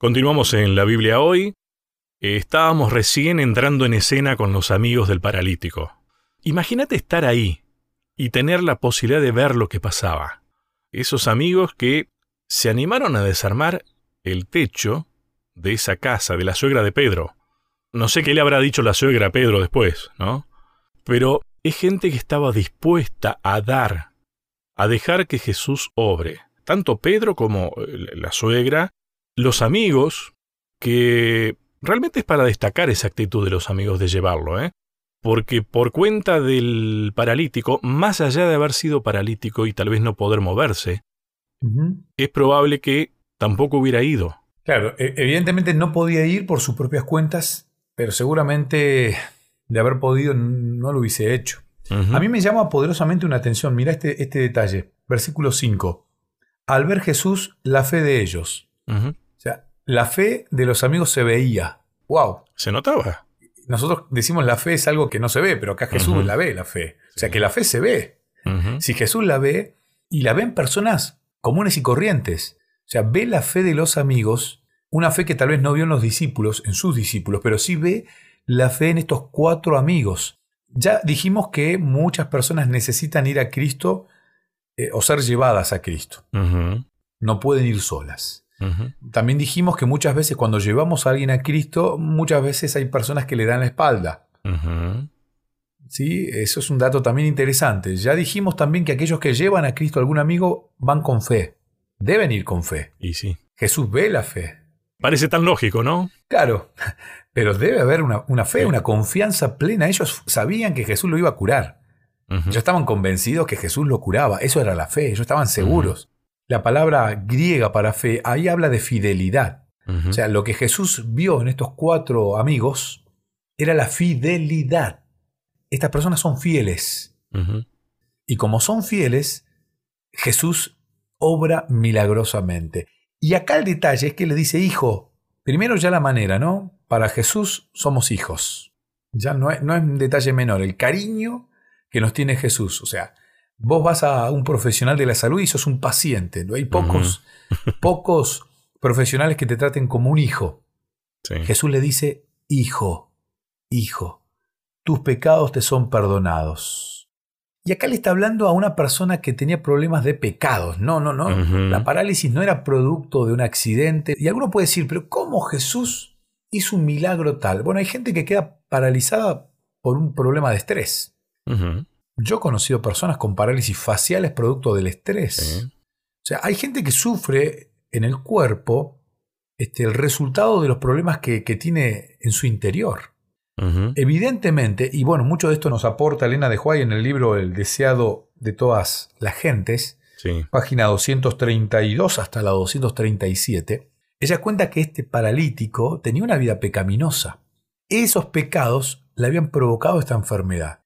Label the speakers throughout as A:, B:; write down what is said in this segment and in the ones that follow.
A: Continuamos en la Biblia hoy. Estábamos recién entrando en escena con los amigos del paralítico. Imagínate estar ahí y tener la posibilidad de ver lo que pasaba. Esos amigos que se animaron a desarmar el techo de esa casa de la suegra de Pedro. No sé qué le habrá dicho la suegra a Pedro después, ¿no? Pero es gente que estaba dispuesta a dar, a dejar que Jesús obre. Tanto Pedro como eh, la suegra los amigos, que realmente es para destacar esa actitud de los amigos de llevarlo, ¿eh? Porque por cuenta del paralítico, más allá de haber sido paralítico y tal vez no poder moverse, es probable que tampoco hubiera ido.
B: Claro, e, evidentemente no podía ir por sus propias cuentas, pero seguramente de haber podido no lo hubiese hecho. A mí me llama poderosamente una atención, mira este, este detalle, versículo 5. Al ver Jesús, la fe de ellos. La fe de los amigos se veía. ¡Wow!
A: Se notaba.
B: Nosotros decimos la fe es algo que no se ve, pero acá Jesús la ve, la fe. O sea, que la fe se ve. Si Jesús la ve, y la ven personas comunes y corrientes. O sea, ve la fe de los amigos, una fe que tal vez no vio en los discípulos, en sus discípulos, pero sí ve la fe en estos cuatro amigos. Ya dijimos que muchas personas necesitan ir a Cristo eh, o ser llevadas a Cristo. No pueden ir solas. También dijimos que muchas veces cuando llevamos a alguien a Cristo, muchas veces hay personas que le dan la espalda. ¿Sí? Eso es un dato también interesante. Ya dijimos también que aquellos que llevan a Cristo a algún amigo van con fe. Deben ir con fe.
A: Y sí.
B: Jesús ve la fe.
A: Parece tan lógico, ¿no?
B: Claro, pero debe haber una, fe, una confianza plena. Ellos sabían que Jesús lo iba a curar. Ellos estaban convencidos que Jesús lo curaba. Eso era la fe. Ellos estaban seguros. La palabra griega para fe ahí habla de fidelidad. O sea, lo que Jesús vio en estos cuatro amigos era la fidelidad. Estas personas son fieles. Y como son fieles, Jesús obra milagrosamente. Y acá el detalle es que le dice hijo. Primero ya la manera, ¿no? Para Jesús somos hijos. Ya no es, no es un detalle menor. El cariño que nos tiene Jesús. O sea, Vos vas a un profesional de la salud y sos un paciente. ¿no? Hay pocos, pocos profesionales que te traten como un hijo. Jesús le dice, hijo, hijo, tus pecados te son perdonados. Y acá le está hablando a una persona que tenía problemas de pecados. No, no, no. La parálisis no era producto de un accidente. Y alguno puede decir, pero ¿cómo Jesús hizo un milagro tal? Bueno, hay gente que queda paralizada por un problema de estrés. Yo he conocido personas con parálisis faciales producto del estrés. O sea, hay gente que sufre en el cuerpo este, el resultado de los problemas que, tiene en su interior. Evidentemente, y bueno, mucho de esto nos aporta Elena de Huay en el libro El deseado de todas las gentes, página 232 hasta la 237, ella cuenta que este paralítico tenía una vida pecaminosa. Esos pecados le habían provocado esta enfermedad.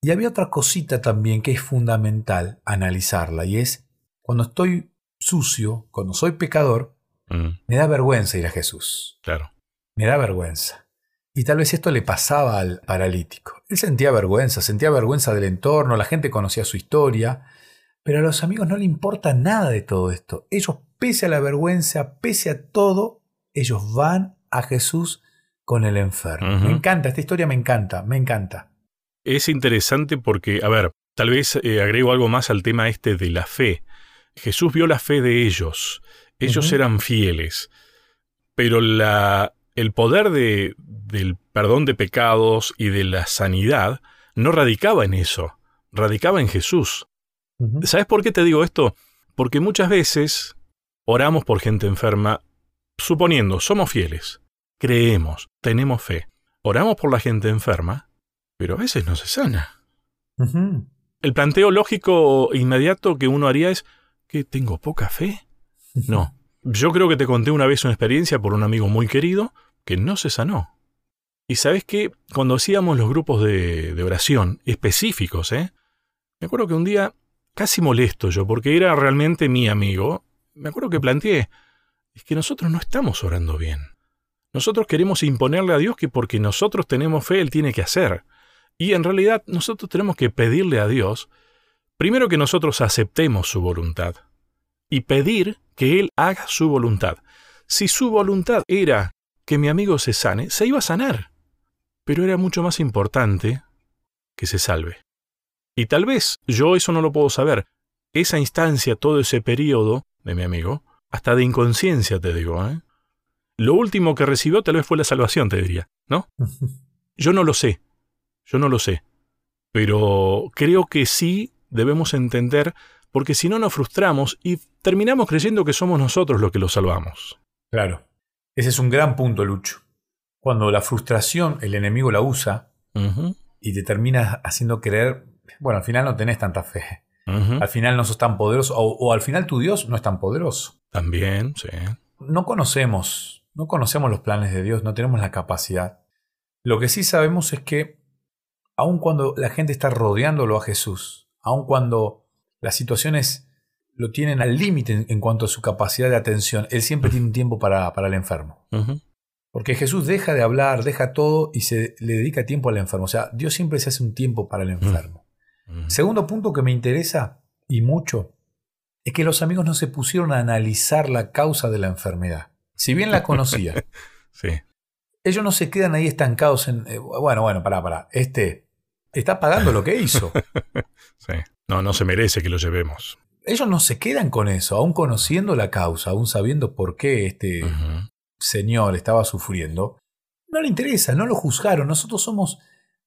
B: Y había otra cosita también que es fundamental analizarla y es cuando estoy sucio, cuando soy pecador, mm. me da vergüenza ir a Jesús.
A: Claro.
B: Me da vergüenza. Y tal vez esto le pasaba al paralítico. Él sentía vergüenza, sentía vergüenza del entorno, la gente conocía su historia, pero a los amigos no le importa nada de todo esto. Ellos, pese a la vergüenza, pese a todo, ellos van a Jesús con el enfermo. Me encanta, esta historia me encanta, me encanta
A: es interesante porque, a ver, tal vez eh, agrego algo más al tema este de la fe. Jesús vio la fe de ellos. Ellos eran fieles. Pero la, el poder de, del perdón de pecados y de la sanidad no radicaba en eso, radicaba en Jesús. ¿Sabes por qué te digo esto? Porque muchas veces oramos por gente enferma, suponiendo, somos fieles, creemos, tenemos fe. Oramos por la gente enferma pero a veces no se sana. El planteo lógico inmediato que uno haría es que tengo poca fe. No. Yo creo que te conté una vez una experiencia por un amigo muy querido que no se sanó. Y sabes que cuando hacíamos los grupos de, de, oración específicos, ¿eh? me acuerdo que un día, casi molesto yo, porque era realmente mi amigo, me acuerdo que planteé, es que nosotros no estamos orando bien. Nosotros queremos imponerle a Dios que porque nosotros tenemos fe, Él tiene que hacer. Y en realidad nosotros tenemos que pedirle a Dios, primero que nosotros aceptemos su voluntad y pedir que Él haga su voluntad. Si su voluntad era que mi amigo se sane, se iba a sanar. Pero era mucho más importante que se salve. Y tal vez yo eso no lo puedo saber. Esa instancia, todo ese periodo de mi amigo, hasta de inconsciencia te digo, ¿eh? Lo último que recibió tal vez fue la salvación, te diría, ¿no? Yo no lo sé, yo no lo sé. Pero creo que sí debemos entender, porque si no nos frustramos y terminamos creyendo que somos nosotros los que lo salvamos.
B: Claro. Ese es un gran punto, Lucho. Cuando la frustración el enemigo la usa y te termina haciendo creer, bueno, al final no tenés tanta fe. Al final no sos tan poderoso, o, al final tu Dios no es tan poderoso.
A: También, sí.
B: No conocemos, no conocemos los planes de Dios, no tenemos la capacidad. Lo que sí sabemos es que, aun cuando la gente está rodeándolo a Jesús, aun cuando las situaciones lo tienen al límite en, cuanto a su capacidad de atención, Él siempre tiene un tiempo para, para el enfermo. Porque Jesús deja de hablar, deja todo y se le dedica tiempo al enfermo. O sea, Dios siempre se hace un tiempo para el enfermo. Segundo punto que me interesa y mucho es que los amigos no se pusieron a analizar la causa de la enfermedad. Si bien la conocían,
A: sí.
B: ellos no se quedan ahí estancados en, eh, bueno, bueno, pará, pará, este está pagando lo que hizo.
A: sí. No, no se merece que lo llevemos.
B: Ellos no se quedan con eso, aún conociendo la causa, aún sabiendo por qué este señor estaba sufriendo. No le interesa, no lo juzgaron. Nosotros somos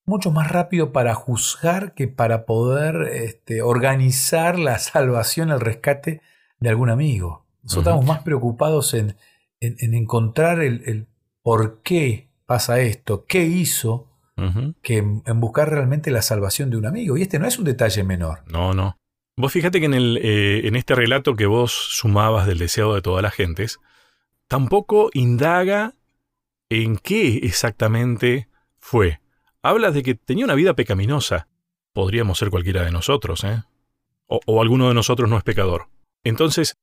B: mucho más rápido para juzgar que para poder este, organizar la salvación, el rescate de algún amigo. Nosotros estamos más preocupados en, en, encontrar el, por qué pasa esto, qué hizo, que en, buscar realmente la salvación de un amigo. Y este no es un detalle menor.
A: No, no. Vos fíjate que en, el, eh, en este relato que vos sumabas del deseado de todas las gentes, tampoco indaga en qué exactamente fue habla de que tenía una vida pecaminosa. Podríamos ser cualquiera de nosotros, ¿eh? O, alguno de nosotros no es pecador. Entonces,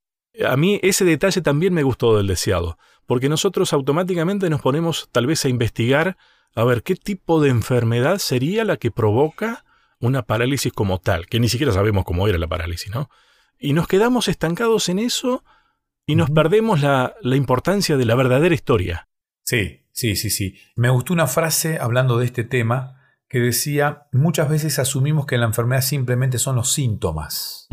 A: a mí ese detalle también me gustó del deseado, porque nosotros automáticamente nos ponemos tal vez a investigar a ver qué tipo de enfermedad sería la que provoca una parálisis como tal, que ni siquiera sabemos cómo era la parálisis, ¿no? Y nos quedamos estancados en eso y nos perdemos la, la importancia de la verdadera historia.
B: Sí, Sí, sí, sí. Me gustó una frase hablando de este tema que decía, muchas veces asumimos que la enfermedad simplemente son los síntomas.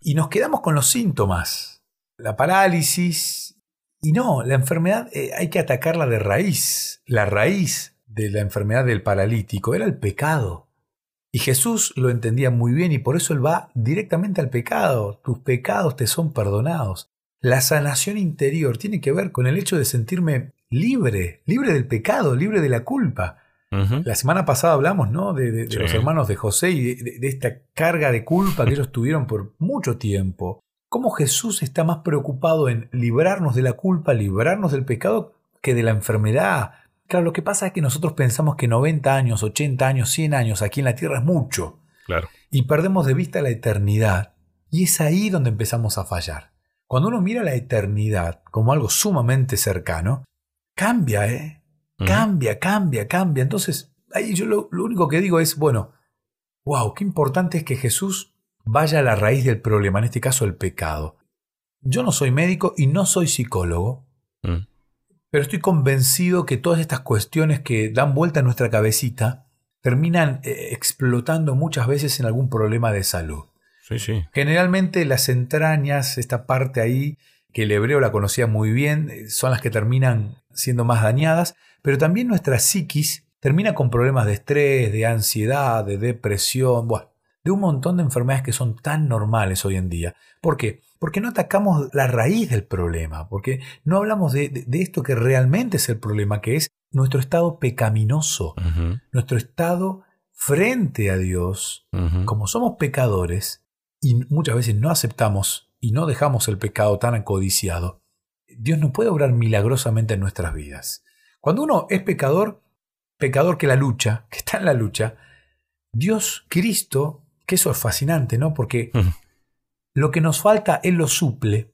B: Y nos quedamos con los síntomas. La parálisis. Y no, la enfermedad eh, hay que atacarla de raíz. La raíz de la enfermedad del paralítico era el pecado. Y Jesús lo entendía muy bien y por eso él va directamente al pecado. Tus pecados te son perdonados. La sanación interior tiene que ver con el hecho de sentirme libre, libre del pecado, libre de la culpa. La semana pasada hablamos ¿no? de, los hermanos de José y de, esta carga de culpa que ellos tuvieron por mucho tiempo. Cómo Jesús está más preocupado en librarnos de la culpa, librarnos del pecado, que de la enfermedad. Claro, lo que pasa es que nosotros pensamos que 90 años, 80 años, 100 años aquí en la tierra es mucho.
A: Claro.
B: Y perdemos de vista la eternidad. Y es ahí donde empezamos a fallar. Cuando uno mira la eternidad como algo sumamente cercano, cambia, ¿eh? Cambia, cambia, cambia. Entonces, ahí yo lo, único que digo es, bueno, wow, qué importante es que Jesús vaya a la raíz del problema, en este caso el pecado. Yo no soy médico y no soy psicólogo, mm. pero estoy convencido que todas estas cuestiones que dan vuelta a nuestra cabecita terminan eh, explotando muchas veces en algún problema de salud.
A: Sí, sí.
B: Generalmente las entrañas, esta parte ahí, que el hebreo la conocía muy bien, eh, son las que terminan siendo más dañadas, pero también nuestra psiquis termina con problemas de estrés, de ansiedad, de depresión, de un montón de enfermedades que son tan normales hoy en día. ¿Por qué? Porque no atacamos la raíz del problema, porque no hablamos de, esto que realmente es el problema, que es nuestro estado pecaminoso, nuestro estado frente a Dios, como somos pecadores y muchas veces no aceptamos y no dejamos el pecado tan acodiciado, Dios no puede obrar milagrosamente en nuestras vidas. Cuando uno es pecador, pecador que la lucha, que está en la lucha, Dios, Cristo, que eso es fascinante, ¿no? Porque lo que nos falta, Él lo suple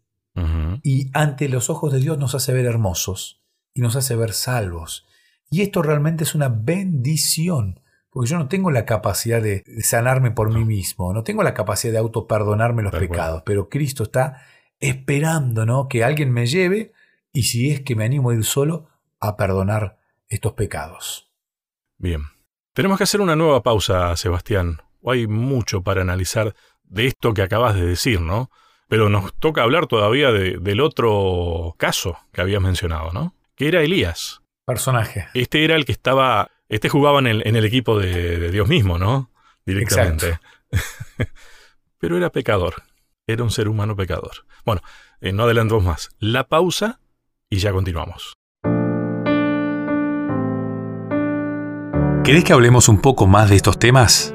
B: y ante los ojos de Dios nos hace ver hermosos y nos hace ver salvos. Y esto realmente es una bendición, porque yo no tengo la capacidad de, sanarme por mí mismo, no tengo la capacidad de autoperdonarme los pecados, pero Cristo está esperando ¿no? que alguien me lleve
C: y si es que me animo a ir solo, a perdonar estos pecados.
A: Bien. Tenemos que hacer una nueva pausa, Sebastián. Hay mucho para analizar de esto que acabas de decir, ¿no? Pero nos toca hablar todavía del otro caso que habías mencionado, ¿no? Que era Elías.
C: Personaje.
A: Este era el que estaba. Este jugaba en el, equipo de, Dios mismo, ¿no? Directamente. Pero era pecador. Era un ser humano pecador. Bueno, eh, no adelantamos más. La pausa y ya continuamos.
B: ¿Querés que hablemos un poco más de estos temas?